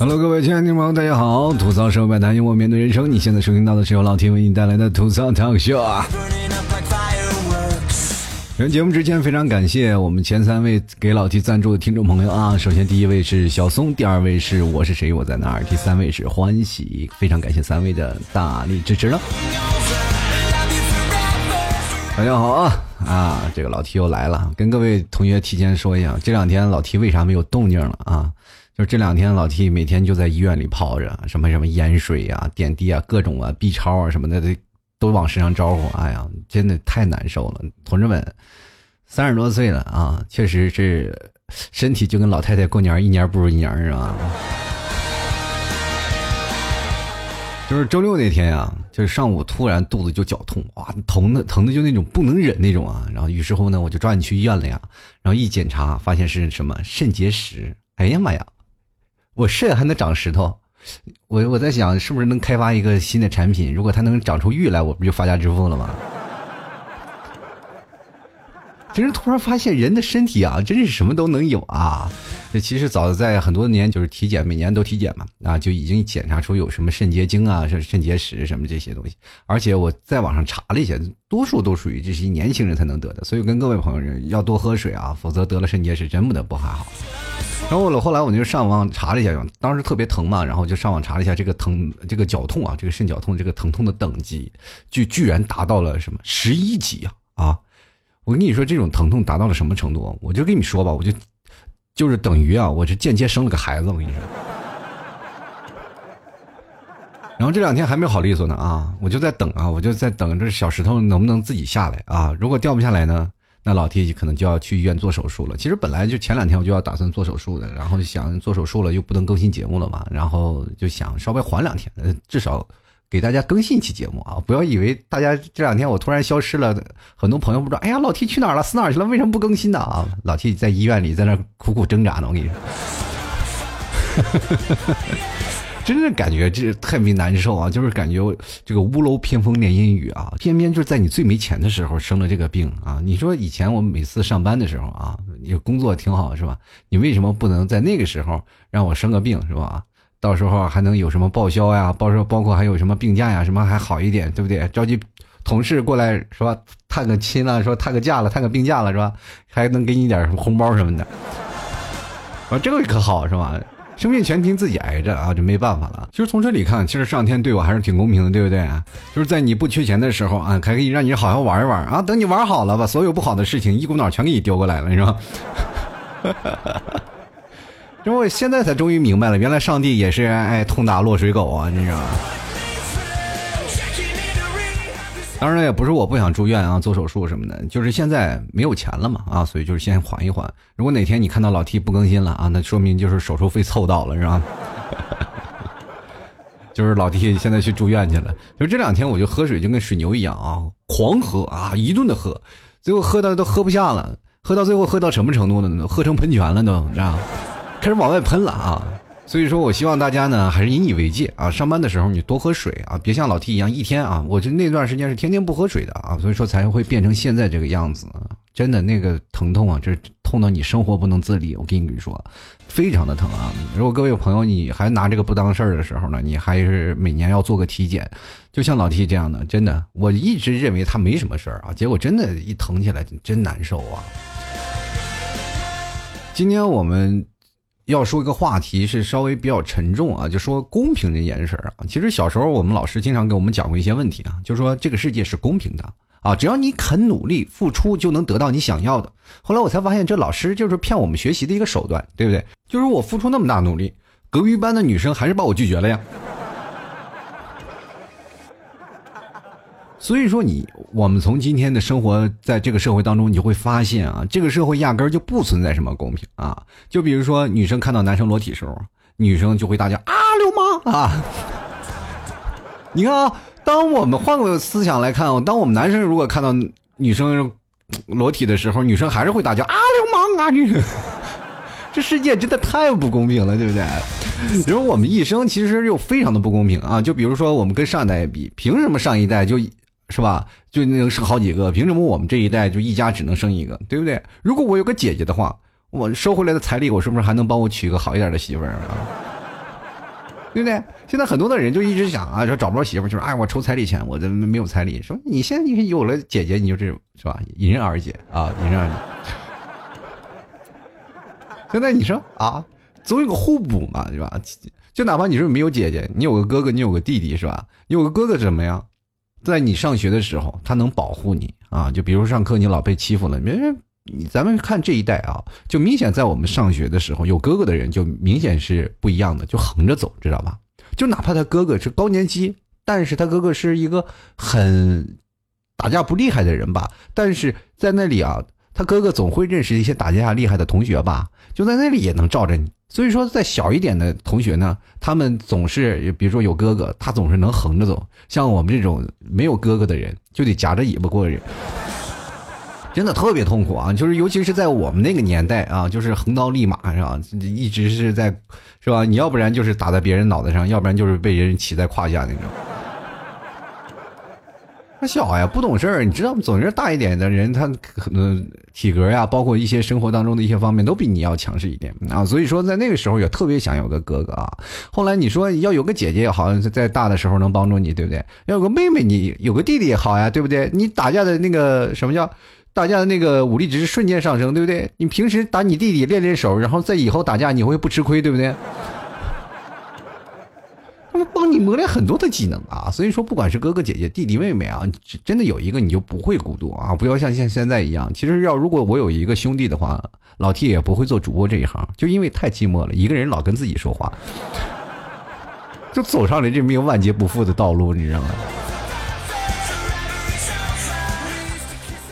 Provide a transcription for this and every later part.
Hello，各位亲爱的听众朋友，大家好！吐槽社会百态，幽默面对人生。你现在收听到的是由老 T 为你带来的吐槽脱口秀啊。在节目之前，非常感谢我们前三位给老 T 赞助的听众朋友啊。首先，第一位是小松，第二位是我是谁我在哪儿，第三位是欢喜。非常感谢三位的大力支持了。大家好啊啊！这个老 T 又来了，跟各位同学提前说一下，这两天老 T 为啥没有动静了啊？就这两天，老 T 每天就在医院里泡着，什么什么盐水啊、点滴啊、各种啊、B 超啊什么的，都都往身上招呼。哎呀，真的太难受了，同志们，三十多岁了啊，确实是身体就跟老太太过年，一年不如一年，是吧？就是周六那天呀，就是上午突然肚子就绞痛，哇，疼的疼的就那种不能忍那种啊。然后于是乎呢，我就抓紧去医院了呀。然后一检查，发现是什么肾结石。哎呀妈呀！我肾还能长石头，我我在想是不是能开发一个新的产品？如果它能长出玉来，我不就发家致富了吗？真是突然发现人的身体啊，真是什么都能有啊！这其实早在很多年就是体检，每年都体检嘛，啊，就已经检查出有什么肾结晶啊、肾肾结石什么这些东西。而且我在网上查了一下，多数都属于这些年轻人才能得的，所以跟各位朋友要多喝水啊，否则得了肾结石真不得不还好。然后我后来我就上网查了一下，当时特别疼嘛，然后就上网查了一下这个疼这个绞痛啊，这个肾绞痛这个疼痛的等级，就居然达到了什么十一级啊啊！我跟你说这种疼痛达到了什么程度？我就跟你说吧，我就就是等于啊，我是间接生了个孩子，我跟你说。然后这两天还没好利索呢啊，我就在等啊，我就在等这小石头能不能自己下来啊？如果掉不下来呢？那老 T 可能就要去医院做手术了。其实本来就前两天我就要打算做手术的，然后想做手术了又不能更新节目了嘛，然后就想稍微缓两天，至少给大家更新一期节目啊！不要以为大家这两天我突然消失了，很多朋友不知道，哎呀，老 T 去哪儿了？死哪去了？为什么不更新呢？啊，老 T 在医院里在那苦苦挣扎呢，我跟你说。真是感觉这特别难受啊！就是感觉这个屋漏偏逢连阴雨啊，偏偏就是在你最没钱的时候生了这个病啊！你说以前我们每次上班的时候啊，你工作挺好是吧？你为什么不能在那个时候让我生个病是吧？到时候还能有什么报销呀？包括包括还有什么病假呀？什么还好一点对不对？召集同事过来是吧？探个亲了，说探个假了，探个病假了是吧？还能给你点什么红包什么的？啊，这个可好是吧？生命全凭自己挨着啊，就没办法了。其实从这里看，其实上天对我还是挺公平的，对不对？就是在你不缺钱的时候啊，还可以让你好好玩一玩啊。等你玩好了，把所有不好的事情一股脑全给你丢过来了，是吧？因为我现在才终于明白了，原来上帝也是爱痛打落水狗啊，你知道吗？当然也不是我不想住院啊，做手术什么的，就是现在没有钱了嘛啊，所以就是先缓一缓。如果哪天你看到老 T 不更新了啊，那说明就是手术费凑到了，是吧？就是老 T 现在去住院去了。就这两天我就喝水就跟水牛一样啊，狂喝啊，一顿的喝，最后喝到都喝不下了，喝到最后喝到什么程度呢？喝成喷泉了都，你知道开始往外喷了啊。所以说，我希望大家呢，还是引以为戒啊！上班的时候你多喝水啊，别像老 T 一样一天啊，我就那段时间是天天不喝水的啊，所以说才会变成现在这个样子。真的那个疼痛啊，这痛到你生活不能自理。我跟你说，非常的疼啊！如果各位朋友你还拿这个不当事儿的时候呢，你还是每年要做个体检。就像老 T 这样的，真的，我一直认为他没什么事儿啊，结果真的一疼起来真难受啊！今天我们。要说一个话题是稍微比较沉重啊，就说公平这眼神儿啊。其实小时候我们老师经常给我们讲过一些问题啊，就说这个世界是公平的啊，只要你肯努力付出，就能得到你想要的。后来我才发现，这老师就是骗我们学习的一个手段，对不对？就是我付出那么大努力，隔壁班的女生还是把我拒绝了呀。所以说，你我们从今天的生活在这个社会当中，你就会发现啊，这个社会压根儿就不存在什么公平啊。就比如说，女生看到男生裸体时候，女生就会大叫啊，流氓啊！你看啊，当我们换个思想来看，当我们男生如果看到女生裸体的时候，女生还是会大叫啊，流氓啊！这这世界真的太不公平了，对不对？比 如我们一生其实又非常的不公平啊。就比如说，我们跟上一代比，凭什么上一代就？是吧？就能生好几个，凭什么我们这一代就一家只能生一个，对不对？如果我有个姐姐的话，我收回来的彩礼，我是不是还能帮我娶个好一点的媳妇儿啊？对不对？现在很多的人就一直想啊，说找不着媳妇，就是哎，我筹彩礼钱，我这没有彩礼。说你现在你有了姐姐，你就这种是吧？迎刃而解啊，迎刃而解。现在你说啊，总有个互补嘛，对吧？就哪怕你说没有姐姐，你有个哥哥，你有个弟弟，是吧？你有个哥哥怎么样？在你上学的时候，他能保护你啊。就比如上课你老被欺负了，别人。你咱们看这一代啊，就明显在我们上学的时候，有哥哥的人就明显是不一样的，就横着走，知道吧？就哪怕他哥哥是高年级，但是他哥哥是一个很打架不厉害的人吧？但是在那里啊，他哥哥总会认识一些打架厉害的同学吧？就在那里也能罩着你。所以说，在小一点的同学呢，他们总是比如说有哥哥，他总是能横着走；像我们这种没有哥哥的人，就得夹着尾巴过日子。真的特别痛苦啊！就是尤其是在我们那个年代啊，就是横刀立马是吧？一直是在，是吧？你要不然就是打在别人脑袋上，要不然就是被人骑在胯下那种。他小呀，不懂事儿，你知道吗？总是大一点的人，他可能体格呀，包括一些生活当中的一些方面，都比你要强势一点啊。所以说，在那个时候也特别想有个哥哥啊。后来你说要有个姐姐，好像在大的时候能帮助你，对不对？要有个妹妹，你有个弟弟也好呀，对不对？你打架的那个什么叫？打架的那个武力值瞬间上升，对不对？你平时打你弟弟练练手，然后在以后打架你会不吃亏，对不对？他们帮你磨练很多的技能啊，所以说不管是哥哥姐姐、弟弟妹妹啊，真的有一个你就不会孤独啊！不要像像现在一样，其实要如果我有一个兄弟的话，老 T 也不会做主播这一行，就因为太寂寞了，一个人老跟自己说话，就走上了这命万劫不复的道路，你知道吗？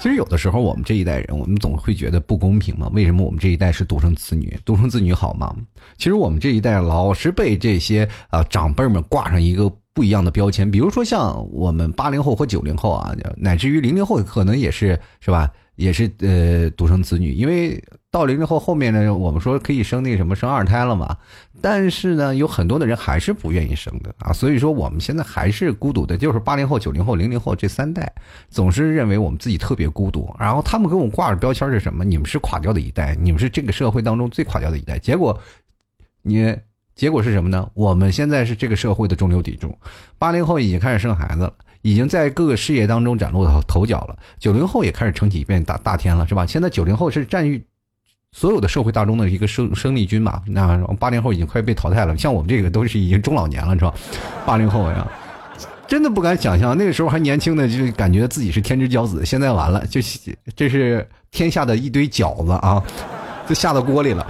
其实有的时候，我们这一代人，我们总会觉得不公平嘛？为什么我们这一代是独生子女？独生子女好吗？其实我们这一代老是被这些啊长辈们挂上一个不一样的标签，比如说像我们八零后和九零后啊，乃至于零零后，可能也是是吧？也是呃独生子女，因为到零零后后面呢，我们说可以生那个什么生二胎了嘛，但是呢，有很多的人还是不愿意生的啊，所以说我们现在还是孤独的，就是八零后、九零后、零零后这三代，总是认为我们自己特别孤独，然后他们给我们挂着标签是什么？你们是垮掉的一代，你们是这个社会当中最垮掉的一代。结果，你结果是什么呢？我们现在是这个社会的中流砥柱，八零后已经开始生孩子了。已经在各个事业当中崭露头角了。九零后也开始撑起一片大大天了，是吧？现在九零后是占据所有的社会大众的一个生生力军嘛？那八零后已经快被淘汰了。像我们这个都是已经中老年了，是吧？八零后呀，真的不敢想象那个时候还年轻的，就感觉自己是天之骄子。现在完了，就这是天下的一堆饺子啊，就下到锅里了。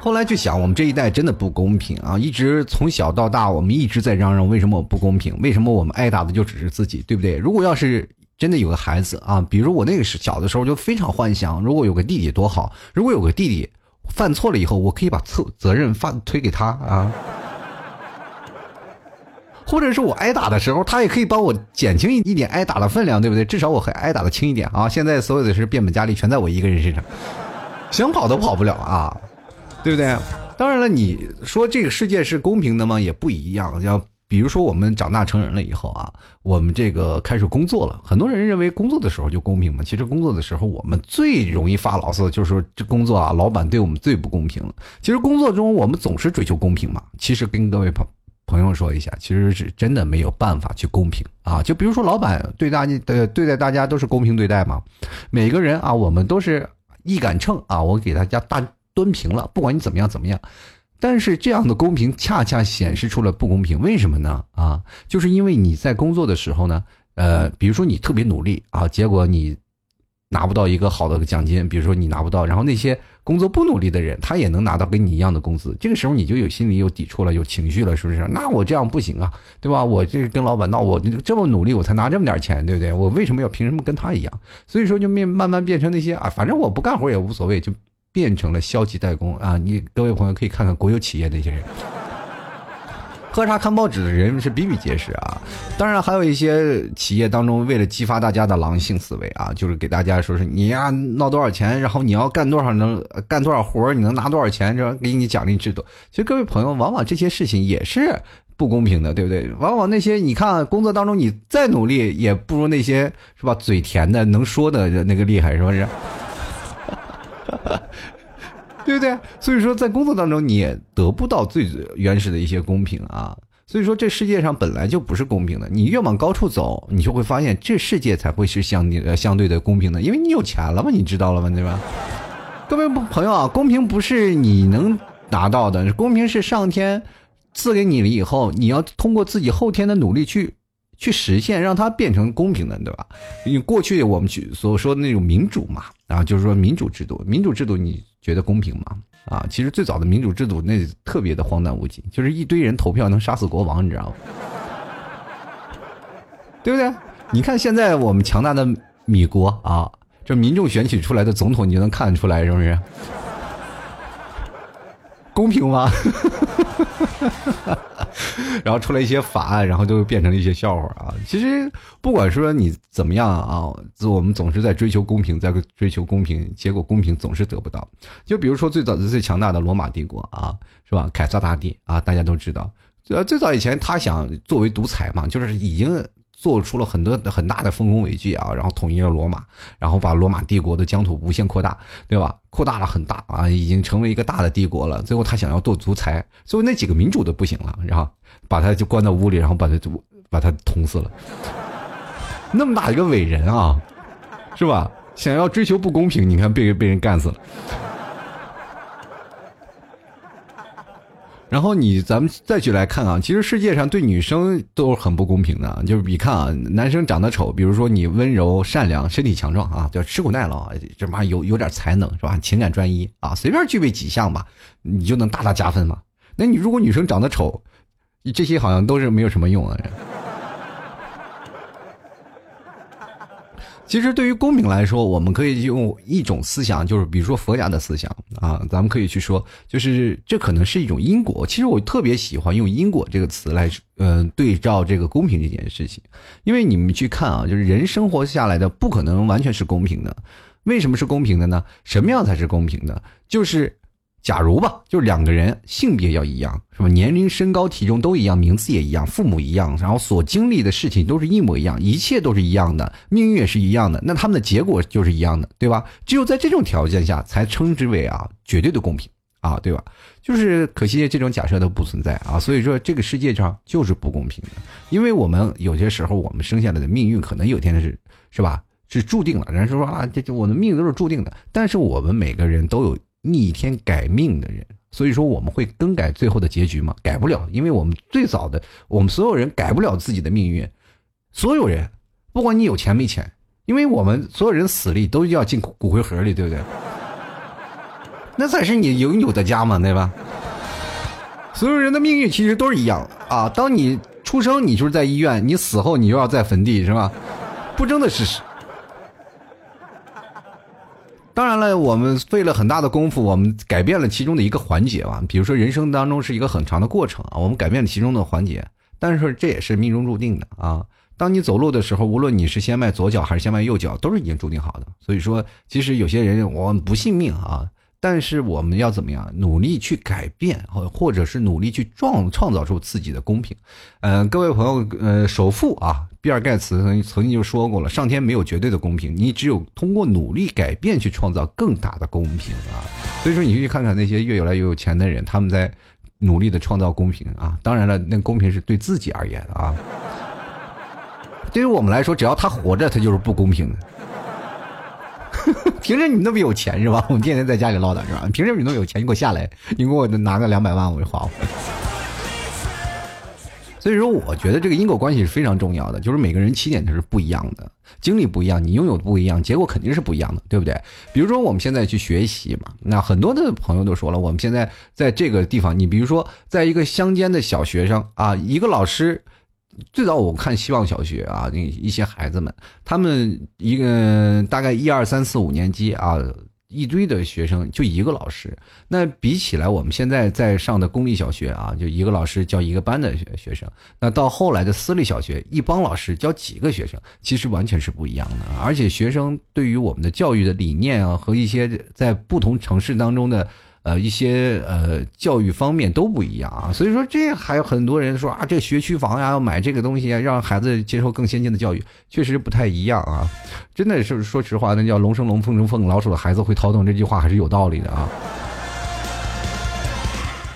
后来就想，我们这一代真的不公平啊！一直从小到大，我们一直在嚷嚷为什么我不公平？为什么我们挨打的就只是自己，对不对？如果要是真的有个孩子啊，比如我那个是小的时候就非常幻想，如果有个弟弟多好！如果有个弟弟犯错了以后，我可以把错责任发推给他啊，或者是我挨打的时候，他也可以帮我减轻一一点挨打的分量，对不对？至少我还挨打的轻一点啊！现在所有的事变本加厉，全在我一个人身上，想跑都跑不了啊！对不对？当然了，你说这个世界是公平的吗？也不一样。要比如说，我们长大成人了以后啊，我们这个开始工作了。很多人认为工作的时候就公平嘛。其实工作的时候，我们最容易发牢骚，就是说这工作啊，老板对我们最不公平了。其实工作中我们总是追求公平嘛。其实跟各位朋朋友说一下，其实是真的没有办法去公平啊。就比如说，老板对大家的对待大家都是公平对待嘛。每个人啊，我们都是一杆秤啊，我给大家大。端平了，不管你怎么样怎么样，但是这样的公平恰恰显示出了不公平。为什么呢？啊，就是因为你在工作的时候呢，呃，比如说你特别努力啊，结果你拿不到一个好的奖金，比如说你拿不到，然后那些工作不努力的人，他也能拿到跟你一样的工资，这个时候你就有心里有抵触了，有情绪了，是不是？那我这样不行啊，对吧？我这跟老板闹，我这么努力，我才拿这么点钱，对不对？我为什么要凭什么跟他一样？所以说就面慢慢变成那些啊，反正我不干活也无所谓，就。变成了消极怠工啊！你各位朋友可以看看国有企业那些人，喝茶看报纸的人是比比皆是啊。当然还有一些企业当中，为了激发大家的狼性思维啊，就是给大家说是你呀闹多少钱，然后你要干多少能干多少活你能拿多少钱，这给你奖励制度。其实各位朋友，往往这些事情也是不公平的，对不对？往往那些你看工作当中你再努力，也不如那些是吧嘴甜的能说的那个厉害，是不是？对不对？所以说，在工作当中你也得不到最原始的一些公平啊。所以说，这世界上本来就不是公平的。你越往高处走，你就会发现这世界才会是相呃相对的公平的，因为你有钱了嘛，你知道了吗？对吧？各位朋友啊，公平不是你能达到的，公平是上天赐给你了以后，你要通过自己后天的努力去去实现，让它变成公平的，对吧？因为过去我们去所说的那种民主嘛，啊，就是说民主制度，民主制度你觉得公平吗？啊，其实最早的民主制度那特别的荒诞无稽，就是一堆人投票能杀死国王，你知道吗？对不对？你看现在我们强大的米国啊，这民众选举出来的总统，你就能看得出来是不是？公平吗？然后出来一些法案，然后就变成了一些笑话啊！其实不管说你怎么样啊，我们总是在追求公平，在追求公平，结果公平总是得不到。就比如说最早的最强大的罗马帝国啊，是吧？凯撒大帝啊，大家都知道，呃，最早以前他想作为独裁嘛，就是已经。做出了很多很大的丰功伟绩啊，然后统一了罗马，然后把罗马帝国的疆土无限扩大，对吧？扩大了很大啊，已经成为一个大的帝国了。最后他想要做独裁，最后那几个民主的不行了，然后把他就关到屋里，然后把他就把他捅死了。那么大一个伟人啊，是吧？想要追求不公平，你看被被人干死了。然后你咱们再去来看啊，其实世界上对女生都很不公平的，就是你看啊，男生长得丑，比如说你温柔善良、身体强壮啊，叫吃苦耐劳，这妈有有点才能是吧？情感专一啊，随便具备几项吧，你就能大大加分嘛。那你如果女生长得丑，这些好像都是没有什么用啊。其实，对于公平来说，我们可以用一种思想，就是比如说佛家的思想啊，咱们可以去说，就是这可能是一种因果。其实我特别喜欢用“因果”这个词来，嗯，对照这个公平这件事情，因为你们去看啊，就是人生活下来的不可能完全是公平的。为什么是公平的呢？什么样才是公平的？就是。假如吧，就是两个人性别要一样，是吧？年龄、身高、体重都一样，名字也一样，父母一样，然后所经历的事情都是一模一样，一切都是一样的，命运也是一样的，那他们的结果就是一样的，对吧？只有在这种条件下，才称之为啊绝对的公平啊，对吧？就是可惜这种假设都不存在啊，所以说这个世界上就是不公平的，因为我们有些时候我们生下来的命运可能有天是是吧是注定了，人家说啊这这我的命都是注定的，但是我们每个人都有。逆天改命的人，所以说我们会更改最后的结局吗？改不了，因为我们最早的我们所有人改不了自己的命运。所有人，不管你有钱没钱，因为我们所有人死里都要进骨灰盒里，对不对？那才是你永久的家嘛，对吧？所有人的命运其实都是一样啊。当你出生，你就是在医院；你死后，你就要在坟地，是吧？不争的事实。当然了，我们费了很大的功夫，我们改变了其中的一个环节吧。比如说，人生当中是一个很长的过程啊，我们改变了其中的环节，但是这也是命中注定的啊。当你走路的时候，无论你是先迈左脚还是先迈右脚，都是已经注定好的。所以说，其实有些人我们不信命啊。但是我们要怎么样努力去改变，或或者是努力去创创造出自己的公平？嗯，各位朋友，呃，首富啊，比尔盖茨曾曾经就说过了，上天没有绝对的公平，你只有通过努力改变去创造更大的公平啊。所以说，你去看看那些越来越有钱的人，他们在努力的创造公平啊。当然了，那公平是对自己而言的啊。对于我们来说，只要他活着，他就是不公平的。凭什么你那么有钱是吧？我们天天在家里唠叨是吧？凭什么你那么有钱？你给我下来，你给我拿个两百万，我就花。所以说，我觉得这个因果关系是非常重要的，就是每个人起点它是不一样的，经历不一样，你拥有的不一样，结果肯定是不一样的，对不对？比如说我们现在去学习嘛，那很多的朋友都说了，我们现在在这个地方，你比如说在一个乡间的小学生啊，一个老师。最早我看希望小学啊，那一些孩子们，他们一个大概一二三四五年级啊，一堆的学生就一个老师。那比起来，我们现在在上的公立小学啊，就一个老师教一个班的学学生。那到后来的私立小学，一帮老师教几个学生，其实完全是不一样的。而且学生对于我们的教育的理念啊，和一些在不同城市当中的。呃，一些呃教育方面都不一样啊，所以说这还有很多人说啊，这学区房呀，要买这个东西啊，让孩子接受更先进的教育，确实不太一样啊。真的是说实话，那叫龙生龙，凤生凤，老鼠的孩子会掏洞，这句话还是有道理的啊。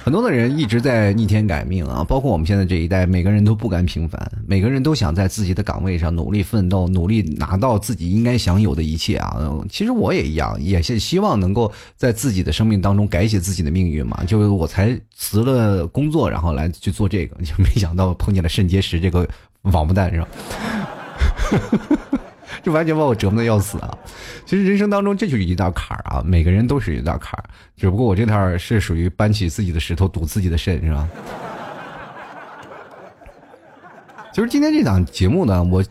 很多的人一直在逆天改命啊，包括我们现在这一代，每个人都不甘平凡，每个人都想在自己的岗位上努力奋斗，努力拿到自己应该享有的一切啊。其实我也一样，也是希望能够在自己的生命当中改写自己的命运嘛。就我才辞了工作，然后来去做这个，就没想到碰见了肾结石这个王八蛋，是吧？就完全把我折磨的要死啊！其实人生当中这就是一道坎儿啊，每个人都是一道坎儿，只不过我这套是属于搬起自己的石头堵自己的肾，是吧？其实今天这档节目呢，我。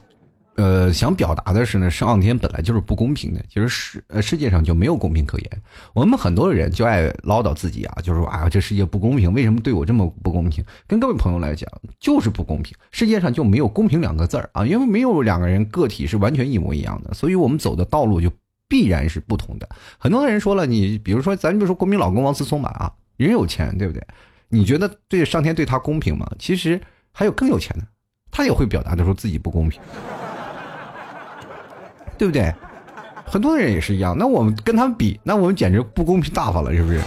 呃，想表达的是呢，上天本来就是不公平的，其实世呃世界上就没有公平可言。我们很多人就爱唠叨自己啊，就是说啊，这世界不公平，为什么对我这么不公平？跟各位朋友来讲，就是不公平，世界上就没有公平两个字儿啊，因为没有两个人个体是完全一模一样的，所以我们走的道路就必然是不同的。很多人说了，你比如说咱就说国民老公王思聪吧啊，人有钱对不对？你觉得对上天对他公平吗？其实还有更有钱的，他也会表达的说自己不公平。对不对？很多人也是一样。那我们跟他们比，那我们简直不公平大发了，是不是？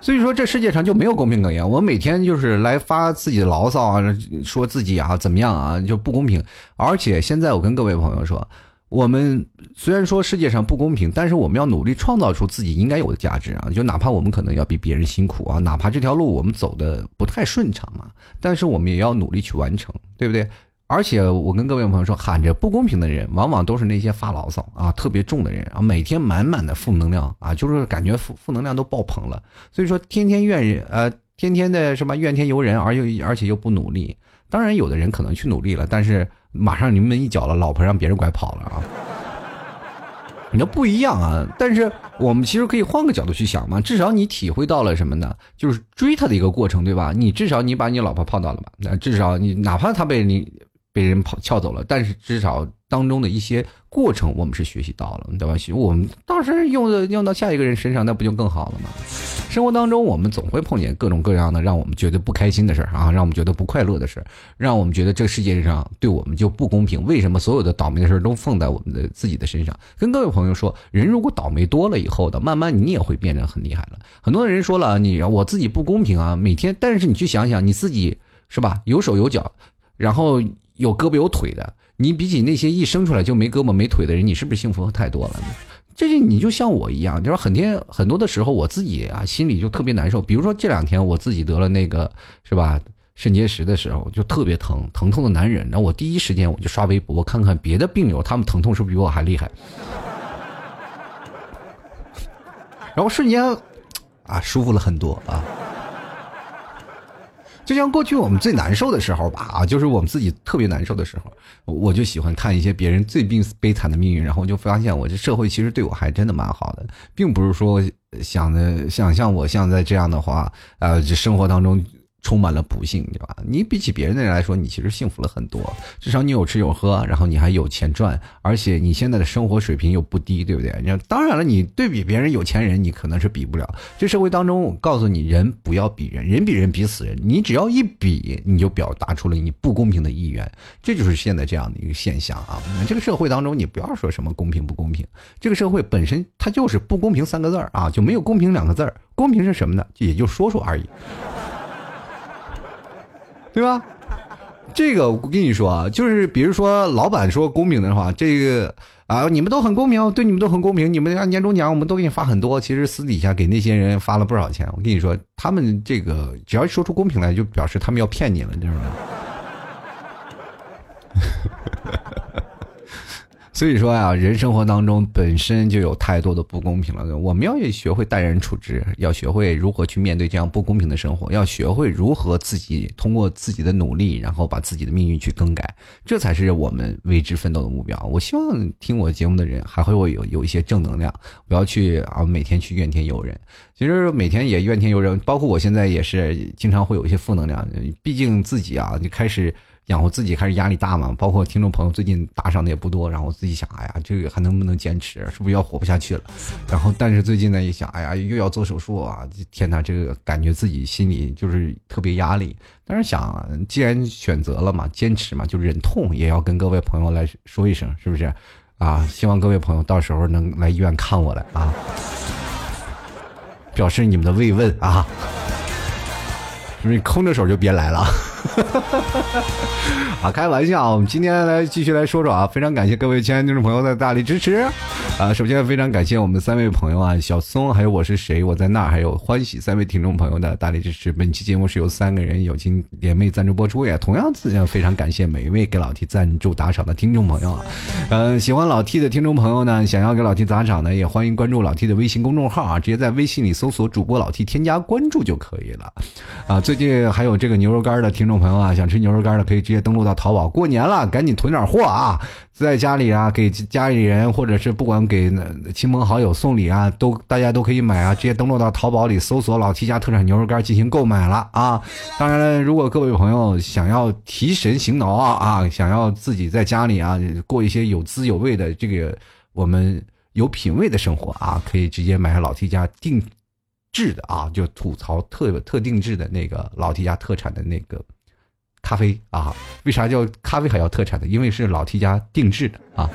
所以说，这世界上就没有公平可言。我每天就是来发自己的牢骚啊，说自己啊怎么样啊，就不公平。而且现在我跟各位朋友说，我们虽然说世界上不公平，但是我们要努力创造出自己应该有的价值啊。就哪怕我们可能要比别人辛苦啊，哪怕这条路我们走的不太顺畅嘛，但是我们也要努力去完成，对不对？而且我跟各位朋友说，喊着不公平的人，往往都是那些发牢骚啊特别重的人啊，每天满满的负能量啊，就是感觉负负能量都爆棚了。所以说，天天怨人，呃，天天的什么怨天尤人，而又而且又不努力。当然，有的人可能去努力了，但是马上临门一脚了，老婆让别人拐跑了啊。你要不一样啊，但是我们其实可以换个角度去想嘛，至少你体会到了什么呢？就是追他的一个过程，对吧？你至少你把你老婆泡到了吧？那至少你哪怕他被你。被人跑撬走了，但是至少当中的一些过程，我们是学习到了，对吧？我们当时用的用到下一个人身上，那不就更好了吗？生活当中，我们总会碰见各种各样的让我们觉得不开心的事儿啊，让我们觉得不快乐的事儿，让我们觉得这世界上对我们就不公平。为什么所有的倒霉的事儿都放在我们的自己的身上？跟各位朋友说，人如果倒霉多了以后的，慢慢你也会变得很厉害了。很多人说了，你我自己不公平啊，每天，但是你去想想，你自己是吧？有手有脚，然后。有胳膊有腿的，你比起那些一生出来就没胳膊没腿的人，你是不是幸福太多了？这就你就像我一样，就是很天很多的时候，我自己啊心里就特别难受。比如说这两天我自己得了那个是吧肾结石的时候，就特别疼，疼痛的难忍。然后我第一时间我就刷微博我看看别的病友，他们疼痛是不是比我还厉害？然后瞬间啊舒服了很多啊。就像过去我们最难受的时候吧，啊，就是我们自己特别难受的时候，我就喜欢看一些别人最病悲惨的命运，然后就发现我这社会其实对我还真的蛮好的，并不是说想的想象我像在这样的话，呃，生活当中。充满了不幸，对吧？你比起别人的人来说，你其实幸福了很多。至少你有吃有喝，然后你还有钱赚，而且你现在的生活水平又不低，对不对？你当然了，你对比别人有钱人，你可能是比不了。这社会当中，我告诉你，人不要比人，人比人比死人。你只要一比，你就表达出了你不公平的意愿。这就是现在这样的一个现象啊！这个社会当中，你不要说什么公平不公平，这个社会本身它就是不公平三个字儿啊，就没有公平两个字儿。公平是什么呢？也就说说而已。对吧？这个我跟你说啊，就是比如说老板说公平的话，这个啊，你们都很公平，对你们都很公平，你们年终奖我们都给你发很多。其实私底下给那些人发了不少钱。我跟你说，他们这个只要说出公平来，就表示他们要骗你了，你知道吗？所以说啊，人生活当中本身就有太多的不公平了。我们要学会待人处之，要学会如何去面对这样不公平的生活，要学会如何自己通过自己的努力，然后把自己的命运去更改，这才是我们为之奋斗的目标。我希望听我节目的人还会有有一些正能量，不要去啊每天去怨天尤人。其实每天也怨天尤人，包括我现在也是经常会有一些负能量。毕竟自己啊，你开始。然后自己开始压力大嘛，包括听众朋友最近打赏的也不多，然后我自己想，哎呀，这个还能不能坚持？是不是要活不下去了？然后，但是最近呢一想，哎呀，又要做手术啊！天哪，这个感觉自己心里就是特别压力。但是想，既然选择了嘛，坚持嘛，就忍痛也要跟各位朋友来说一声，是不是？啊，希望各位朋友到时候能来医院看我来啊。表示你们的慰问啊。你空着手就别来了。啊，开玩笑，我们今天来继续来说说啊，非常感谢各位亲爱的听众朋友的大力支持啊！首先非常感谢我们三位朋友啊，小松，还有我是谁，我在那儿，还有欢喜三位听众朋友的大力支持。本期节目是由三个人友情联袂赞助播出，也同样非常感谢每一位给老 T 赞助打赏的听众朋友啊！嗯，喜欢老 T 的听众朋友呢，想要给老 T 打赏呢，也欢迎关注老 T 的微信公众号啊，直接在微信里搜索主播老 T 添加关注就可以了啊！最近还有这个牛肉干的听众朋友啊，想吃牛肉干的可以直接登录到淘宝，过年了赶紧囤点货啊！在家里啊，给家里人或者是不管给亲朋好友送礼啊，都大家都可以买啊，直接登录到淘宝里搜索“老 T 家特产牛肉干”进行购买了啊！当然了，如果各位朋友想要提神醒脑啊啊，想要自己在家里啊过一些有滋有味的这个我们有品位的生活啊，可以直接买老 T 家定制的啊，就吐槽特特定制的那个老 T 家特产的那个。咖啡啊，为啥叫咖啡还要特产的？因为是老 T 家定制的啊，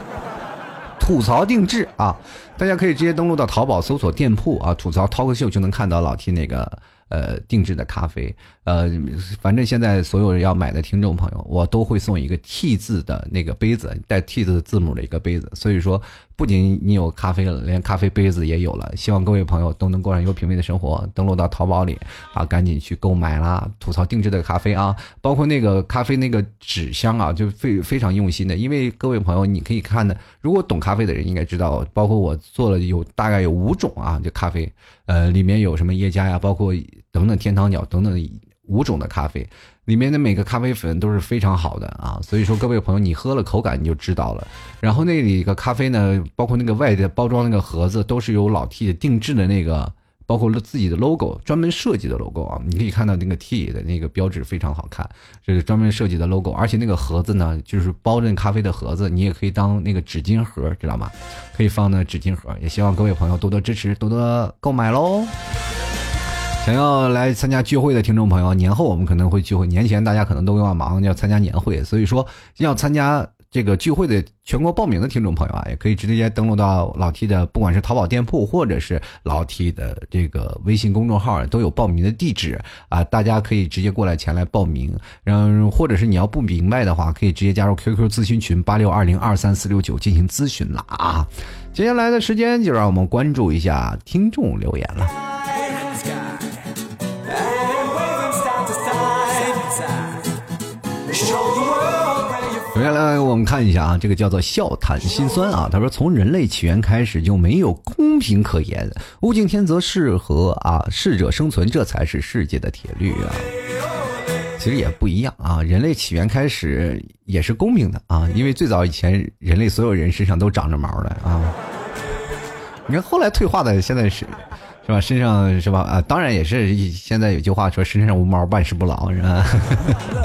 吐槽定制啊，大家可以直接登录到淘宝搜索店铺啊，吐槽 talk 秀就能看到老 T 那个。呃，定制的咖啡，呃，反正现在所有人要买的听众朋友，我都会送一个 T 字的那个杯子，带 T 字字母的一个杯子。所以说，不仅你有咖啡了，连咖啡杯子也有了。希望各位朋友都能过上有品位的生活。登录到淘宝里啊，赶紧去购买啦！吐槽定制的咖啡啊，包括那个咖啡那个纸箱啊，就非非常用心的。因为各位朋友，你可以看的，如果懂咖啡的人应该知道，包括我做了有大概有五种啊，就咖啡，呃，里面有什么耶加呀，包括。等等，天堂鸟等等五种的咖啡，里面的每个咖啡粉都是非常好的啊，所以说各位朋友，你喝了口感你就知道了。然后那里个咖啡呢，包括那个外的包装那个盒子，都是由老 T 定制的那个，包括了自己的 logo，专门设计的 logo 啊。你可以看到那个 T 的那个标志非常好看，这是专门设计的 logo，而且那个盒子呢，就是包着咖啡的盒子，你也可以当那个纸巾盒，知道吗？可以放那纸巾盒。也希望各位朋友多多支持，多多购买喽。想要来参加聚会的听众朋友，年后我们可能会聚会，年前大家可能都要忙，要参加年会，所以说要参加这个聚会的全国报名的听众朋友啊，也可以直接登录到老 T 的，不管是淘宝店铺或者是老 T 的这个微信公众号，都有报名的地址啊，大家可以直接过来前来报名，嗯或者是你要不明白的话，可以直接加入 QQ 咨询群八六二零二三四六九进行咨询了啊。接下来的时间就让我们关注一下听众留言了。首先来，我们看一下啊，这个叫做笑谈心酸啊。他说，从人类起源开始就没有公平可言，物竞天择，适合啊适者生存，这才是世界的铁律啊。其实也不一样啊，人类起源开始也是公平的啊，因为最早以前人类所有人身上都长着毛的啊。你看后来退化的，现在是是吧？身上是吧？啊，当然也是现在有句话说，身上无毛万事不牢，是吧？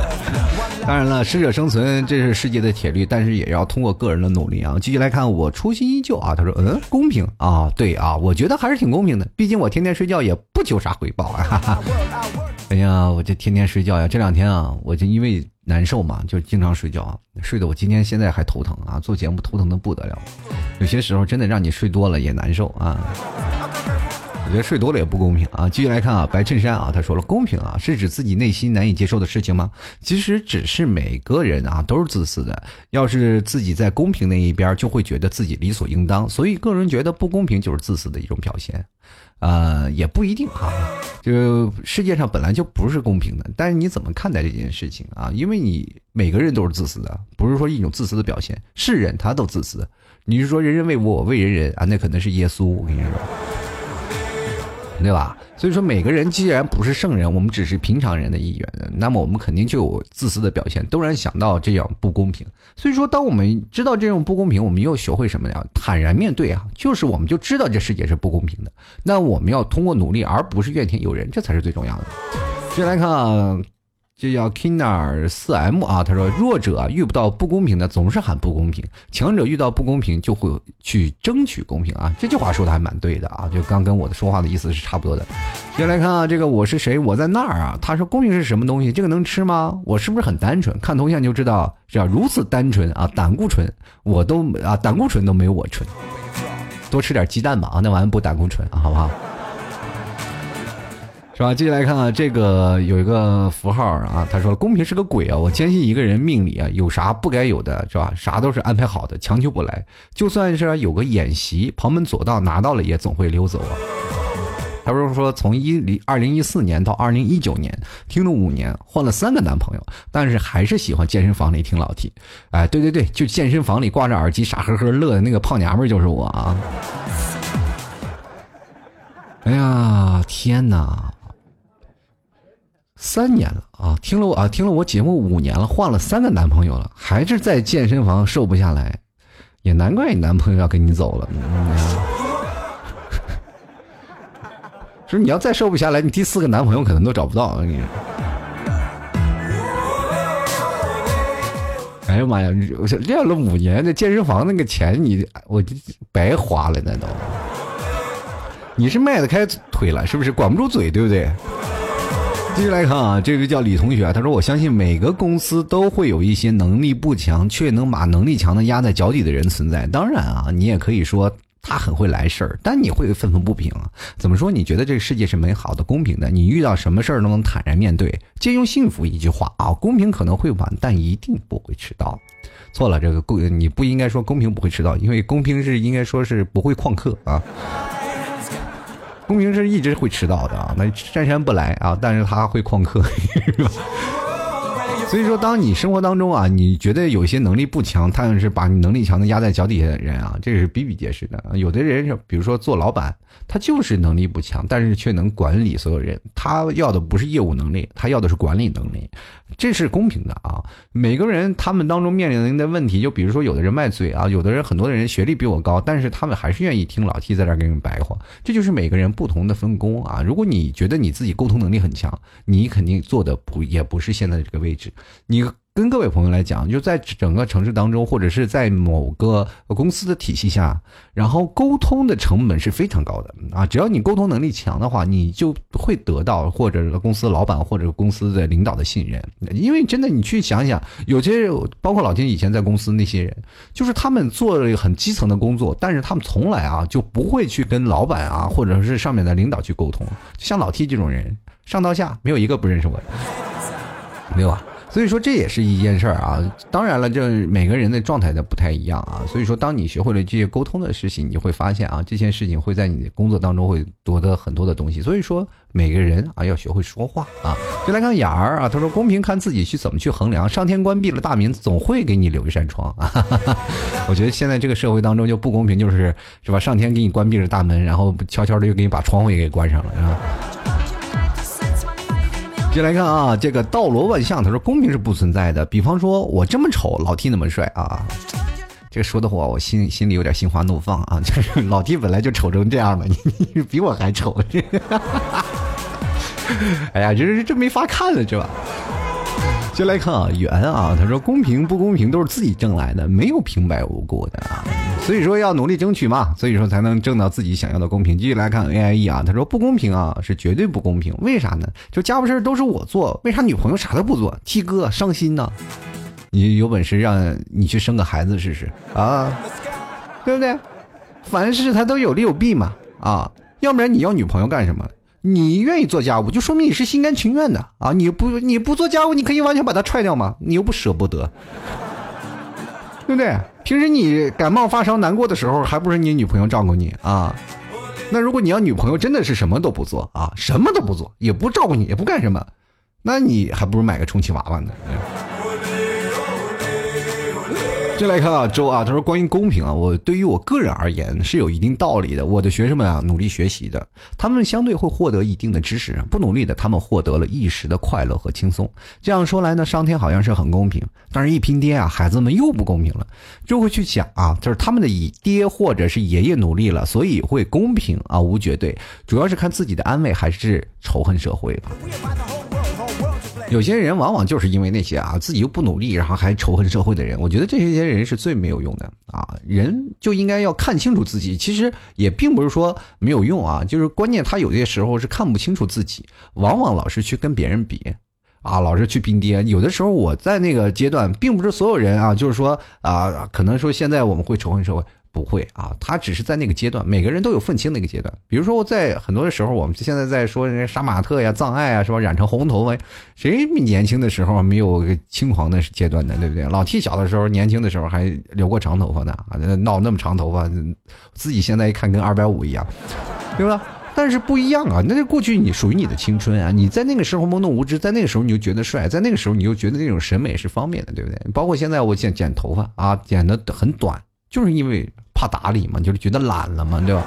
当然了，适者生存这是世界的铁律，但是也要通过个人的努力啊。继续来看，我初心依旧啊。他说：“嗯，公平啊，对啊，我觉得还是挺公平的。毕竟我天天睡觉也不求啥回报啊。”哈哈。哎呀，我这天天睡觉呀，这两天啊，我就因为难受嘛，就经常睡觉，睡得我今天现在还头疼啊，做节目头疼的不得了。有些时候真的让你睡多了也难受啊。我觉得睡多了也不公平啊！继续来看啊，白衬衫啊，他说了，公平啊，是指自己内心难以接受的事情吗？其实只是每个人啊都是自私的，要是自己在公平那一边，就会觉得自己理所应当，所以个人觉得不公平就是自私的一种表现，呃，也不一定哈。就世界上本来就不是公平的，但是你怎么看待这件事情啊？因为你每个人都是自私的，不是说一种自私的表现，是人他都自私。你是说人人为我，我为人人啊？那可能是耶稣，我跟你说。对吧？所以说，每个人既然不是圣人，我们只是平常人的一员，那么我们肯定就有自私的表现，突然想到这样不公平。所以说，当我们知道这种不公平，我们又学会什么呀？坦然面对啊！就是我们就知道这世界是不公平的，那我们要通过努力，而不是怨天尤人，这才是最重要的。接下来看。这叫 Kina 四 M 啊，他说弱者遇不到不公平的总是喊不公平，强者遇到不公平就会去争取公平啊。这句话说的还蛮对的啊，就刚跟我的说话的意思是差不多的。接下来看啊，这个我是谁？我在那儿啊。他说公平是什么东西？这个能吃吗？我是不是很单纯？看头像就知道，这样如此单纯啊，胆固醇我都啊，胆固醇都没有我纯。多吃点鸡蛋吧啊，那玩意不胆固醇啊，好不好？是吧？接下来看啊，这个有一个符号啊，他说公平是个鬼啊！我坚信一个人命里啊有啥不该有的，是吧？啥都是安排好的，强求不来。就算是有个演习，旁门左道拿到了也总会溜走啊。他不是说从一零二零一四年到二零一九年听了五年，换了三个男朋友，但是还是喜欢健身房里听老 T。哎，对对对，就健身房里挂着耳机傻呵呵乐的那个胖娘们就是我啊！哎呀，天哪！三年了啊，听了我啊，听了我节目五年了，换了三个男朋友了，还是在健身房瘦不下来，也难怪你男朋友要跟你走了。说你要再瘦不下来，你第四个男朋友可能都找不到。你，哎呀妈呀！我练了五年，那健身房那个钱，你我白花了，那都。你是迈得开腿了，是不是？管不住嘴，对不对？继续来看啊，这个叫李同学，他说：“我相信每个公司都会有一些能力不强却能把能力强的压在脚底的人存在。当然啊，你也可以说他很会来事儿，但你会愤愤不平。怎么说？你觉得这个世界是美好的、公平的？你遇到什么事儿都能坦然面对。借用幸福一句话啊，公平可能会晚，但一定不会迟到。错了，这个公你不应该说公平不会迟到，因为公平是应该说是不会旷课啊。”公平是一直会迟到的啊，那珊珊不来啊，但是他会旷课，所以说，当你生活当中啊，你觉得有些能力不强，他是把你能力强的压在脚底下的人啊，这是比比皆是的。有的人是，比如说做老板，他就是能力不强，但是却能管理所有人。他要的不是业务能力，他要的是管理能力。这是公平的啊！每个人他们当中面临的问题，就比如说有的人卖嘴啊，有的人很多的人学历比我高，但是他们还是愿意听老 T 在这给你们白话。这就是每个人不同的分工啊！如果你觉得你自己沟通能力很强，你肯定做的不也不是现在这个位置，你。跟各位朋友来讲，就在整个城市当中，或者是在某个公司的体系下，然后沟通的成本是非常高的啊！只要你沟通能力强的话，你就会得到或者公司老板或者公司的领导的信任。因为真的，你去想想，有些包括老金以前在公司那些人，就是他们做了很基层的工作，但是他们从来啊就不会去跟老板啊或者是上面的领导去沟通。像老 T 这种人，上到下没有一个不认识我的，没有啊。所以说这也是一件事儿啊，当然了，这每个人的状态都不太一样啊。所以说，当你学会了这些沟通的事情，你会发现啊，这件事情会在你的工作当中会夺得很多的东西。所以说，每个人啊要学会说话啊。就来看雅儿啊，他说公平看自己去怎么去衡量。上天关闭了大门，总会给你留一扇窗啊。我觉得现在这个社会当中就不公平，就是是吧？上天给你关闭了大门，然后悄悄的又给你把窗户也给关上了，是吧？接来看啊，这个道罗万象，他说公平是不存在的。比方说，我这么丑，老 T 那么帅啊，这个说的话我心心里有点心花怒放啊。就是老 T 本来就丑成这样了，你 你比我还丑，这哈哈哈哎呀，这这这没法看了，是来看啊，圆啊，他说公平不公平都是自己挣来的，没有平白无故的啊。所以说要努力争取嘛，所以说才能挣到自己想要的公平。继续来看 A I E 啊，他说不公平啊，是绝对不公平。为啥呢？就家务事都是我做，为啥女朋友啥都不做？T 哥伤心呢。你有本事让你去生个孩子试试啊，对不对？凡事他都有利有弊嘛啊，要不然你要女朋友干什么？你愿意做家务，就说明你是心甘情愿的啊。你不你不做家务，你可以完全把它踹掉嘛，你又不舍不得。对不对？平时你感冒发烧难过的时候，还不是你女朋友照顾你啊？那如果你要女朋友真的是什么都不做啊，什么都不做，也不照顾你，也不干什么，那你还不如买个充气娃娃呢。再来看啊，周啊，他说关于公平啊，我对于我个人而言是有一定道理的。我的学生们啊，努力学习的，他们相对会获得一定的知识；不努力的，他们获得了一时的快乐和轻松。这样说来呢，上天好像是很公平，但是一拼爹啊，孩子们又不公平了，就会去想啊，就是他们的以爹或者是爷爷努力了，所以会公平啊，无绝对，主要是看自己的安慰还是仇恨社会吧。有些人往往就是因为那些啊，自己又不努力，然后还仇恨社会的人。我觉得这些人是最没有用的啊！人就应该要看清楚自己。其实也并不是说没有用啊，就是关键他有些时候是看不清楚自己，往往老是去跟别人比啊，老是去拼爹。有的时候我在那个阶段，并不是所有人啊，就是说啊，可能说现在我们会仇恨社会。不会啊，他只是在那个阶段，每个人都有愤青的一个阶段。比如说，我在很多的时候，我们现在在说人家杀马特呀、葬爱啊，是吧？染成红头发，谁年轻的时候没有个轻狂的阶段呢？对不对？老 T 小的时候，年轻的时候还留过长头发呢，啊，闹那么长头发，自己现在一看跟二百五一样，对吧？但是不一样啊，那是过去你属于你的青春啊，你在那个时候懵懂无知，在那个时候你就觉得帅，在那个时候你就觉得那种审美是方便的，对不对？包括现在我剪剪头发啊，剪的很短，就是因为怕打理嘛，就是觉得懒了嘛，对吧？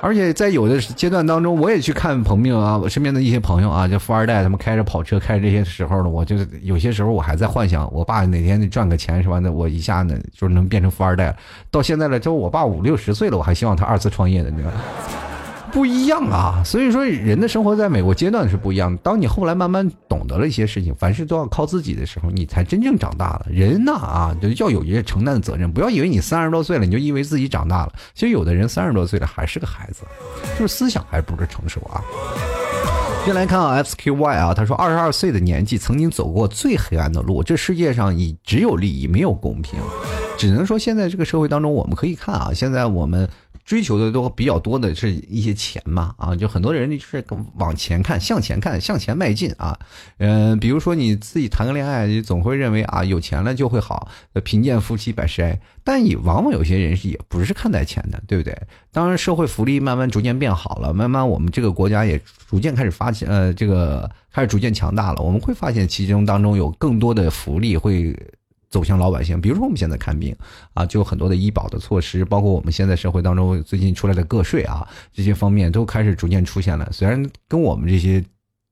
而且在有的阶段当中，我也去看朋友啊，我身边的一些朋友啊，就富二代，他们开着跑车，开着这些时候呢，我就有些时候我还在幻想，我爸哪天赚个钱什么的我一下呢，就能变成富二代。到现在了，就我爸五六十岁了，我还希望他二次创业的，你知道。不一样啊，所以说人的生活在每个阶段是不一样的。当你后来慢慢懂得了一些事情，凡事都要靠自己的时候，你才真正长大了。人呐啊，就要有一些承担的责任。不要以为你三十多岁了，你就以为自己长大了。其实有的人三十多岁了还是个孩子，就是思想还不是成熟啊。先来看啊，SQY 啊，他说二十二岁的年纪曾经走过最黑暗的路，这世界上已只有利益没有公平，只能说现在这个社会当中我们可以看啊，现在我们。追求的都比较多的是一些钱嘛，啊，就很多人就是往前看，向前看，向前迈进啊，嗯，比如说你自己谈个恋爱，你总会认为啊，有钱了就会好，贫贱夫妻百事哀，但也往往有些人是也不是看待钱的，对不对？当然，社会福利慢慢逐渐变好了，慢慢我们这个国家也逐渐开始发现，呃，这个开始逐渐强大了，我们会发现其中当中有更多的福利会。走向老百姓，比如说我们现在看病啊，就有很多的医保的措施，包括我们现在社会当中最近出来的个税啊，这些方面都开始逐渐出现了。虽然跟我们这些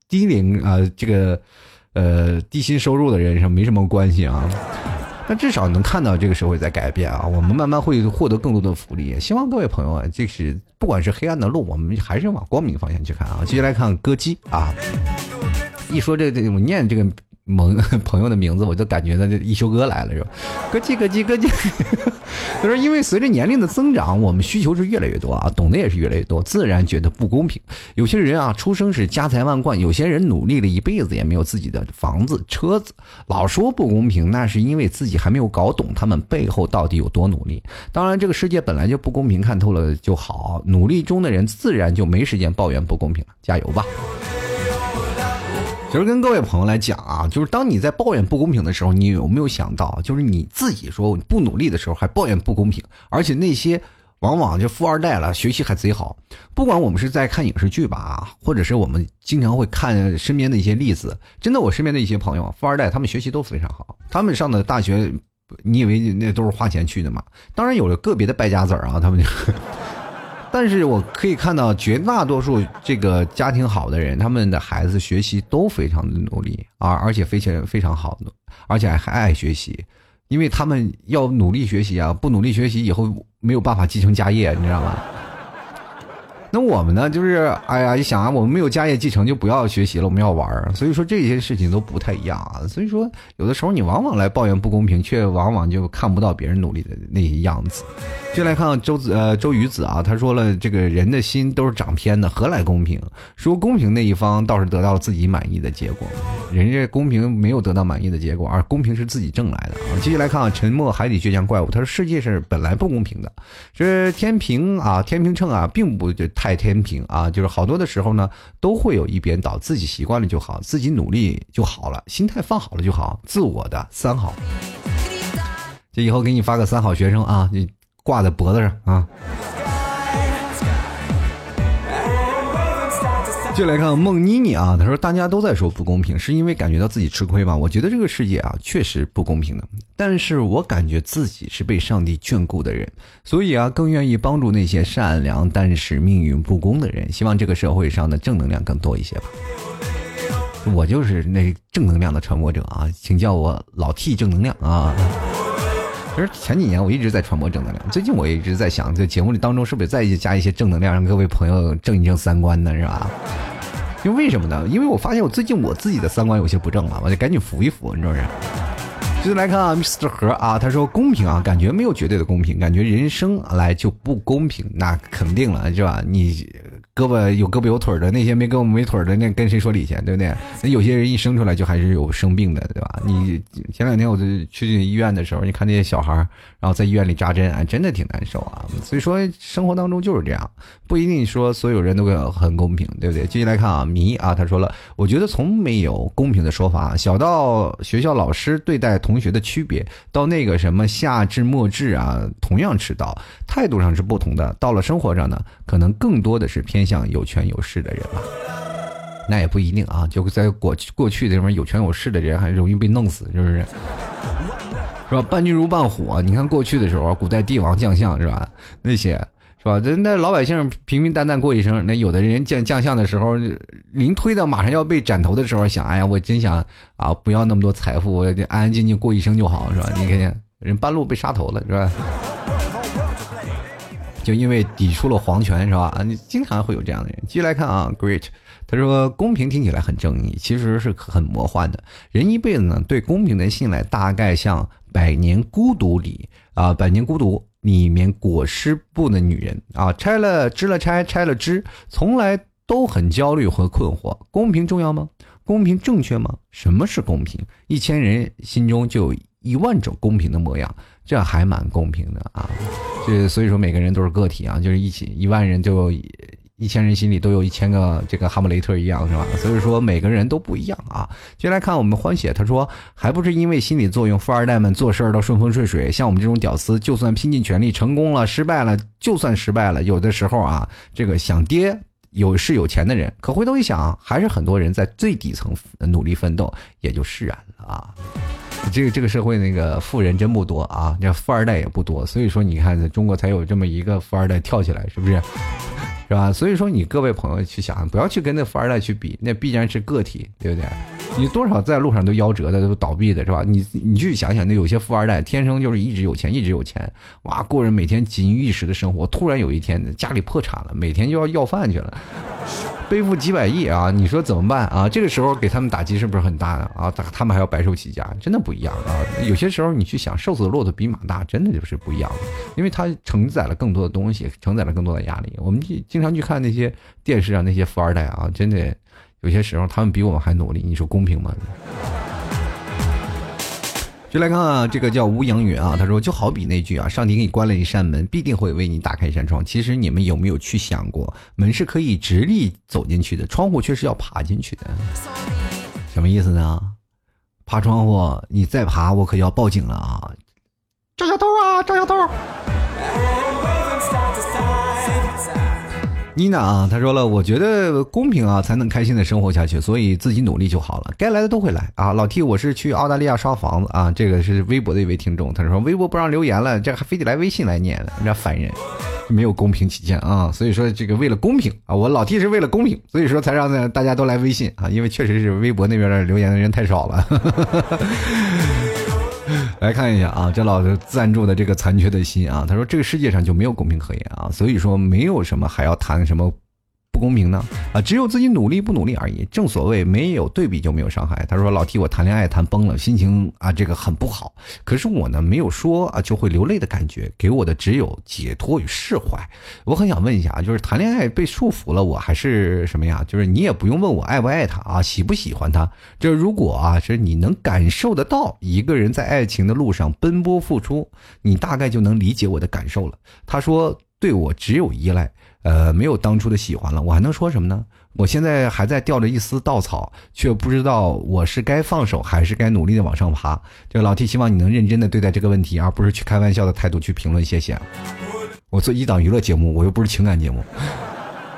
低龄啊，这个呃低薪收入的人是没什么关系啊，但至少能看到这个社会在改变啊，我们慢慢会获得更多的福利。希望各位朋友啊，这是不管是黑暗的路，我们还是往光明方向去看啊。接下来看歌姬啊，一说这这我念这个。萌 朋友的名字，我就感觉到这一休哥来了，是吧？咯叽咯叽咯叽。他说：“因为随着年龄的增长，我们需求是越来越多啊，懂得也是越来越多，自然觉得不公平。有些人啊，出生是家财万贯；有些人努力了一辈子也没有自己的房子、车子。老说不公平，那是因为自己还没有搞懂他们背后到底有多努力。当然，这个世界本来就不公平，看透了就好。努力中的人自然就没时间抱怨不公平了。加油吧！”其实跟各位朋友来讲啊，就是当你在抱怨不公平的时候，你有没有想到，就是你自己说不努力的时候还抱怨不公平，而且那些往往就富二代了，学习还贼好。不管我们是在看影视剧吧，或者是我们经常会看身边的一些例子，真的，我身边的一些朋友，富二代他们学习都非常好，他们上的大学，你以为那都是花钱去的吗？当然有了个别的败家子儿啊，他们就。但是我可以看到，绝大多数这个家庭好的人，他们的孩子学习都非常的努力而，而且非常非常好，而且还爱学习，因为他们要努力学习啊，不努力学习以后没有办法继承家业，你知道吗？那我们呢，就是哎呀，一想啊，我们没有家业继承，就不要学习了，我们要玩儿。所以说这些事情都不太一样啊。所以说，有的时候你往往来抱怨不公平，却往往就看不到别人努力的那些样子。就来看周子呃周瑜子啊，他说了，这个人的心都是长偏的，何来公平？说公平那一方倒是得到了自己满意的结果，人家公平没有得到满意的结果，而公平是自己挣来的啊。继续来看啊，沉默海底倔强怪物，他说世界是本来不公平的，这天平啊天平秤啊并不就太天平啊，就是好多的时候呢都会有一边倒，自己习惯了就好，自己努力就好了，心态放好了就好，自我的三好。这以后给你发个三好学生啊，你。挂在脖子上啊！就来看孟妮妮啊，她说：“大家都在说不公平，是因为感觉到自己吃亏吧？我觉得这个世界啊，确实不公平的。但是我感觉自己是被上帝眷顾的人，所以啊，更愿意帮助那些善良但是命运不公的人。希望这个社会上的正能量更多一些吧。我就是那正能量的传播者啊，请叫我老 T 正能量啊。”其实前几年我一直在传播正能量，最近我一直在想，这节目里当中是不是再加一些正能量，让各位朋友正一正三观呢？是吧？因为为什么呢？因为我发现我最近我自己的三观有些不正了，我得赶紧扶一扶，你说是？接着来看啊，Mr 何啊，他说公平啊，感觉没有绝对的公平，感觉人生来就不公平，那肯定了，是吧？你胳膊有胳膊有腿的，那些没胳膊没腿的，那跟谁说理去，对不对？那有些人一生出来就还是有生病的，对吧？你前两天我就去医院的时候，你看那些小孩，然后在医院里扎针，哎，真的挺难受啊。所以说，生活当中就是这样，不一定说所有人都很公平，对不对？继续来看啊，迷啊，他说了，我觉得从没有公平的说法，小到学校老师对待同学的区别，到那个什么夏至末至啊，同样迟到，态度上是不同的。到了生活上呢，可能更多的是偏向有权有势的人吧。那也不一定啊，就在过去过去的什么有权有势的人，还容易被弄死，是不是？是吧？伴君如伴虎，你看过去的时候，古代帝王将相是吧？那些是吧？那那老百姓平平淡淡过一生。那有的人将将相的时候，临推到马上要被斩头的时候，想，哎呀，我真想啊，不要那么多财富，我安安静静过一生就好，是吧？你看人半路被杀头了，是吧？就因为抵触了皇权，是吧？啊，你经常会有这样的人。继续来看啊，Great，他说公平听起来很正义，其实是很魔幻的。人一辈子呢，对公平的信赖，大概像《百年孤独》里啊，《百年孤独》里面裹尸布的女人啊，拆了织了拆，拆了织，从来都很焦虑和困惑。公平重要吗？公平正确吗？什么是公平？一千人心中就有一万种公平的模样。这还蛮公平的啊，这所以说每个人都是个体啊，就是一起一万人就一千人心里都有一千个这个哈姆雷特一样是吧？所以说每个人都不一样啊。接来看我们欢喜，他说还不是因为心理作用，富二代们做事儿都顺风顺水，像我们这种屌丝，就算拼尽全力成功了，失败了，就算失败了，有的时候啊，这个想跌有是有钱的人，可回头一想，还是很多人在最底层努力奋斗，也就释然了啊。这个这个社会那个富人真不多啊，这富二代也不多，所以说你看中国才有这么一个富二代跳起来，是不是？是吧？所以说你各位朋友去想，不要去跟那富二代去比，那必然是个体，对不对？你多少在路上都夭折的，都倒闭的，是吧？你你去想想，那有些富二代天生就是一直有钱，一直有钱，哇，过着每天锦衣玉食的生活，突然有一天家里破产了，每天就要要饭去了。背负几百亿啊！你说怎么办啊？这个时候给他们打击是不是很大啊？他们还要白手起家，真的不一样啊！有些时候你去想，瘦死的骆驼比马大，真的就是不一样，因为他承载了更多的东西，承载了更多的压力。我们去经常去看那些电视上那些富二代啊，真的有些时候他们比我们还努力，你说公平吗？就来看看，这个叫吴阳云啊，他说就好比那句啊，上帝给你关了一扇门，必定会为你打开一扇窗。其实你们有没有去想过，门是可以直立走进去的，窗户却是要爬进去的？什么意思呢？爬窗户，你再爬，我可要报警了啊！赵小偷啊，赵小偷！妮娜啊，他说了，我觉得公平啊，才能开心的生活下去，所以自己努力就好了，该来的都会来啊。老 T，我是去澳大利亚刷房子啊，这个是微博的一位听众，他说微博不让留言了，这还非得来微信来念有点烦人，没有公平起见啊。所以说这个为了公平啊，我老 T 是为了公平，所以说才让大家都来微信啊，因为确实是微博那边的留言的人太少了。来看一下啊，这老师赞助的这个残缺的心啊，他说这个世界上就没有公平可言啊，所以说没有什么还要谈什么。不公平呢？啊，只有自己努力不努力而已。正所谓没有对比就没有伤害。他说：“老 T，我谈恋爱谈崩了，心情啊这个很不好。可是我呢没有说啊就会流泪的感觉，给我的只有解脱与释怀。我很想问一下，就是谈恋爱被束缚了，我还是什么呀？就是你也不用问我爱不爱他啊，喜不喜欢他。这如果啊是你能感受得到一个人在爱情的路上奔波付出，你大概就能理解我的感受了。他说对我只有依赖。”呃，没有当初的喜欢了，我还能说什么呢？我现在还在吊着一丝稻草，却不知道我是该放手还是该努力的往上爬。这个老 T 希望你能认真的对待这个问题，而不是去开玩笑的态度去评论。谢谢。我做一档娱乐节目，我又不是情感节目，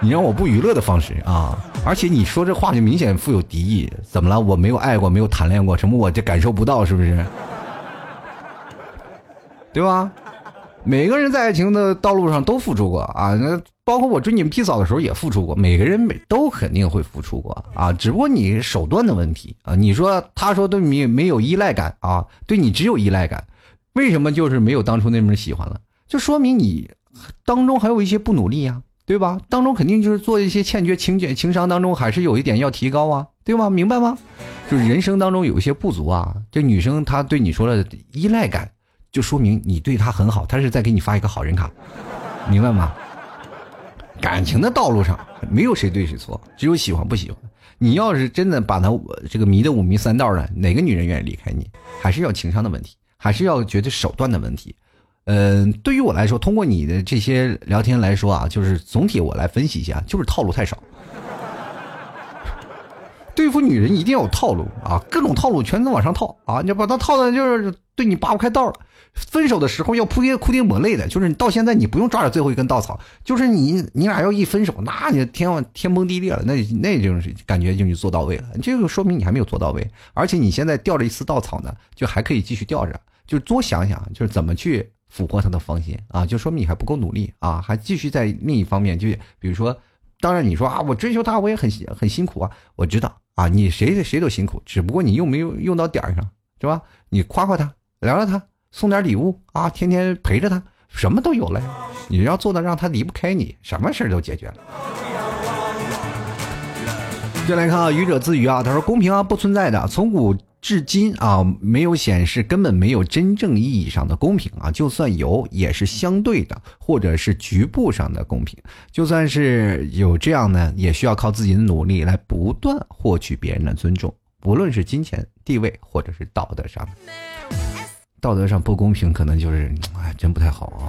你让我不娱乐的方式啊！而且你说这话就明显富有敌意。怎么了？我没有爱过，没有谈恋过，什么我这感受不到，是不是？对吧？每个人在爱情的道路上都付出过啊，那包括我追你们 P 嫂的时候也付出过。每个人每都肯定会付出过啊，只不过你手段的问题啊。你说他说对你没有依赖感啊，对你只有依赖感，为什么就是没有当初那么喜欢了？就说明你当中还有一些不努力呀，对吧？当中肯定就是做一些欠缺情情商当中还是有一点要提高啊，对吧？明白吗？就是人生当中有一些不足啊。这女生她对你说了依赖感。就说明你对他很好，他是在给你发一个好人卡，明白吗？感情的道路上没有谁对谁错，只有喜欢不喜欢。你要是真的把他这个迷得五迷三道的，哪个女人愿意离开你？还是要情商的问题，还是要觉得手段的问题。嗯，对于我来说，通过你的这些聊天来说啊，就是总体我来分析一下，就是套路太少。对付女人一定要有套路啊，各种套路全都往上套啊，你把他套的，就是对你扒不开道了。分手的时候要哭天哭天抹泪的，就是你到现在你不用抓着最后一根稻草，就是你你俩要一分手，那你天往天崩地裂了，那那就是感觉就你做到位了，这个说明你还没有做到位，而且你现在吊着一丝稻草呢，就还可以继续吊着，就多想想，就是怎么去俘获他的芳心啊，就说明你还不够努力啊，还继续在另一方面，就比如说，当然你说啊，我追求他我也很很辛苦啊，我知道啊，你谁谁都辛苦，只不过你用没有用到点儿上，是吧？你夸夸他，聊聊他。送点礼物啊，天天陪着他，什么都有了。你要做到让他离不开你，什么事儿都解决了。再来看啊，愚者自愚啊，他说公平啊不存在的，从古至今啊没有显示，根本没有真正意义上的公平啊，就算有也是相对的，或者是局部上的公平。就算是有这样呢，也需要靠自己的努力来不断获取别人的尊重，不论是金钱、地位，或者是道德上的。道德上不公平，可能就是哎，真不太好啊。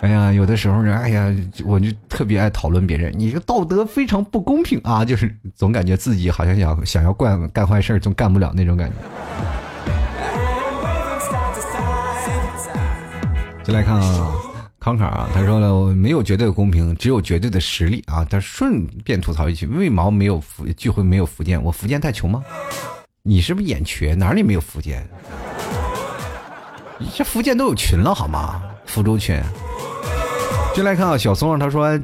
哎呀，有的时候呢，哎呀，我就特别爱讨论别人，你这道德非常不公平啊，就是总感觉自己好像想想要干干坏事，总干不了那种感觉。就来看啊，康卡啊，他说了，我没有绝对的公平，只有绝对的实力啊。他顺便吐槽一句，为毛没有福聚会没有福建？我福建太穷吗？你是不是眼瘸？哪里没有福建？这福建都有群了好吗？福州群。进来看啊，小松他说：“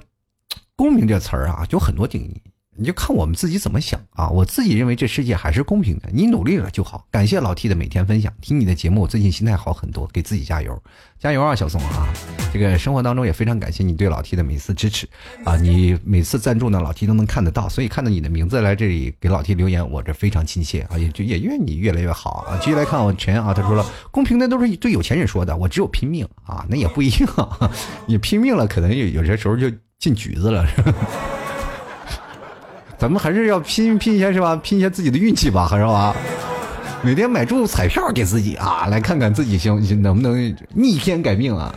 公平这词儿啊，就很多定义。”你就看我们自己怎么想啊！我自己认为这世界还是公平的，你努力了就好。感谢老 T 的每天分享，听你的节目，我最近心态好很多，给自己加油，加油啊，小宋啊！这个生活当中也非常感谢你对老 T 的每次支持啊！你每次赞助呢，老 T 都能看得到，所以看到你的名字来这里给老 T 留言，我这非常亲切啊！也就也愿你越来越好啊！继续来看我陈啊，他说了，公平的都是对有钱人说的，我只有拼命啊，那也不一定，你拼命了，可能有有些时候就进局子了，是吧？咱们还是要拼拼一下是吧？拼一下自己的运气吧，还是吧？每天买注彩票给自己啊，来看看自己行能不能逆天改命啊！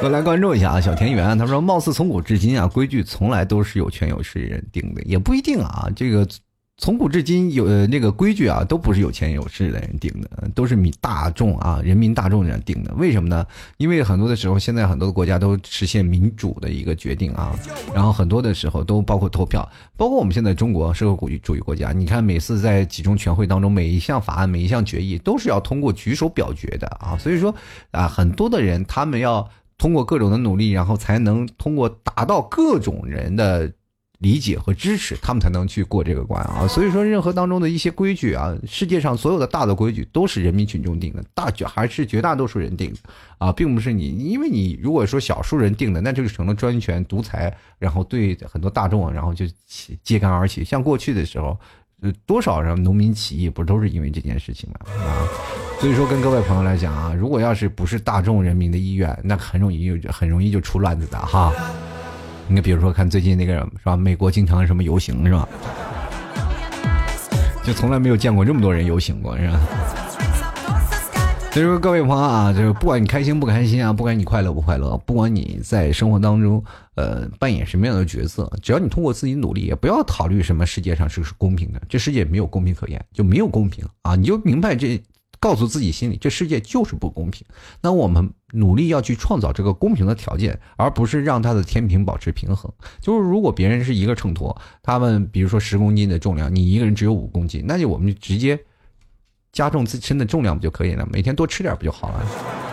都来关注一下啊，小田园他说，貌似从古至今啊，规矩从来都是有权有势人定的，也不一定啊，这个。从古至今有呃那个规矩啊，都不是有钱有势的人定的，都是民大众啊，人民大众人定的。为什么呢？因为很多的时候，现在很多的国家都实现民主的一个决定啊，然后很多的时候都包括投票，包括我们现在中国社会主义国家，你看每次在几中全会当中，每一项法案、每一项决议都是要通过举手表决的啊，所以说啊，很多的人他们要通过各种的努力，然后才能通过达到各种人的。理解和支持，他们才能去过这个关啊！所以说，任何当中的一些规矩啊，世界上所有的大的规矩都是人民群众定的，大绝还是绝大多数人定的啊，并不是你，因为你如果说少数人定的，那就成了专权独裁，然后对很多大众，然后就揭竿而起。像过去的时候，多少人农民起义，不都是因为这件事情吗？啊，所以说，跟各位朋友来讲啊，如果要是不是大众人民的意愿，那很容易就很容易就出乱子的哈。你比如说，看最近那个是吧？美国经常什么游行是吧？就从来没有见过这么多人游行过是吧？所以说，各位朋友啊，就是不管你开心不开心啊，不管你快乐不快乐，不管你在生活当中呃扮演什么样的角色，只要你通过自己努力，也不要考虑什么世界上是是公平的，这世界没有公平可言，就没有公平啊！你就明白这。告诉自己心里，这世界就是不公平。那我们努力要去创造这个公平的条件，而不是让他的天平保持平衡。就是如果别人是一个秤砣，他们比如说十公斤的重量，你一个人只有五公斤，那就我们就直接加重自身的重量不就可以了？每天多吃点不就好了？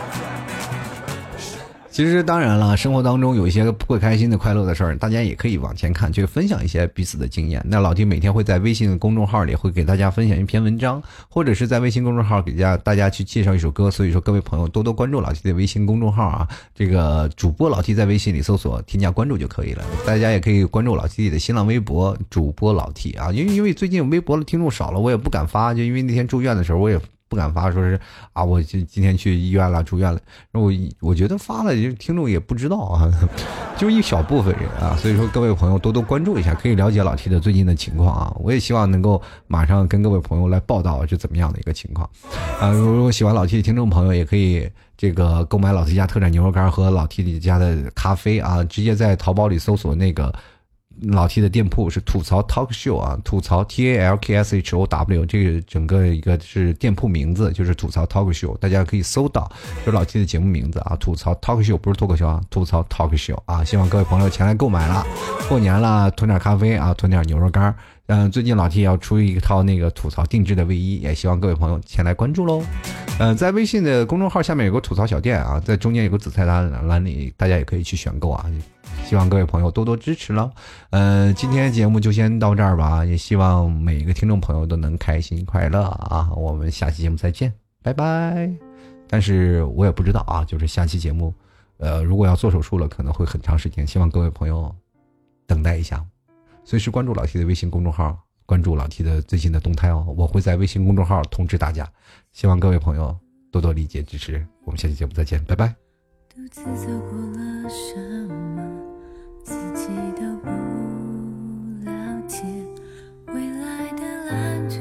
其实当然了，生活当中有一些不开心的、快乐的事儿，大家也可以往前看，去分享一些彼此的经验。那老弟每天会在微信公众号里会给大家分享一篇文章，或者是在微信公众号给家大家去介绍一首歌。所以说，各位朋友多多关注老 T 的微信公众号啊，这个主播老 T 在微信里搜索添加关注就可以了。大家也可以关注老 T 的新浪微博主播老 T 啊，因为因为最近微博的听众少了，我也不敢发，就因为那天住院的时候我也。不敢发，说是啊，我今今天去医院了，住院了。然后我我觉得发了，听众也不知道啊，就一小部分人啊。所以说，各位朋友多多关注一下，可以了解老 T 的最近的情况啊。我也希望能够马上跟各位朋友来报道是怎么样的一个情况啊。如果喜欢老 T 的听众朋友，也可以这个购买老 T 家特产牛肉干和老 T 家的咖啡啊，直接在淘宝里搜索那个。老 T 的店铺是吐槽 Talk Show 啊，吐槽 T A L K S H O W，这个整个一个是店铺名字，就是吐槽 Talk Show，大家可以搜到，就老 T 的节目名字啊，吐槽 Talk Show 不是脱口秀啊，吐槽 Talk Show 啊，希望各位朋友前来购买了，过年了囤点咖啡啊，囤点牛肉干，嗯，最近老 T 要出一套那个吐槽定制的卫衣，也希望各位朋友前来关注喽，嗯，在微信的公众号下面有个吐槽小店啊，在中间有个紫菜单栏里，大家也可以去选购啊。希望各位朋友多多支持了，呃，今天节目就先到这儿吧，也希望每一个听众朋友都能开心快乐啊！我们下期节目再见，拜拜。但是我也不知道啊，就是下期节目，呃，如果要做手术了，可能会很长时间，希望各位朋友等待一下，随时关注老 T 的微信公众号，关注老 T 的最新的动态哦，我会在微信公众号通知大家，希望各位朋友多多理解支持，我们下期节目再见，拜拜。独自走过了什么？自己都不了解，未来的蓝图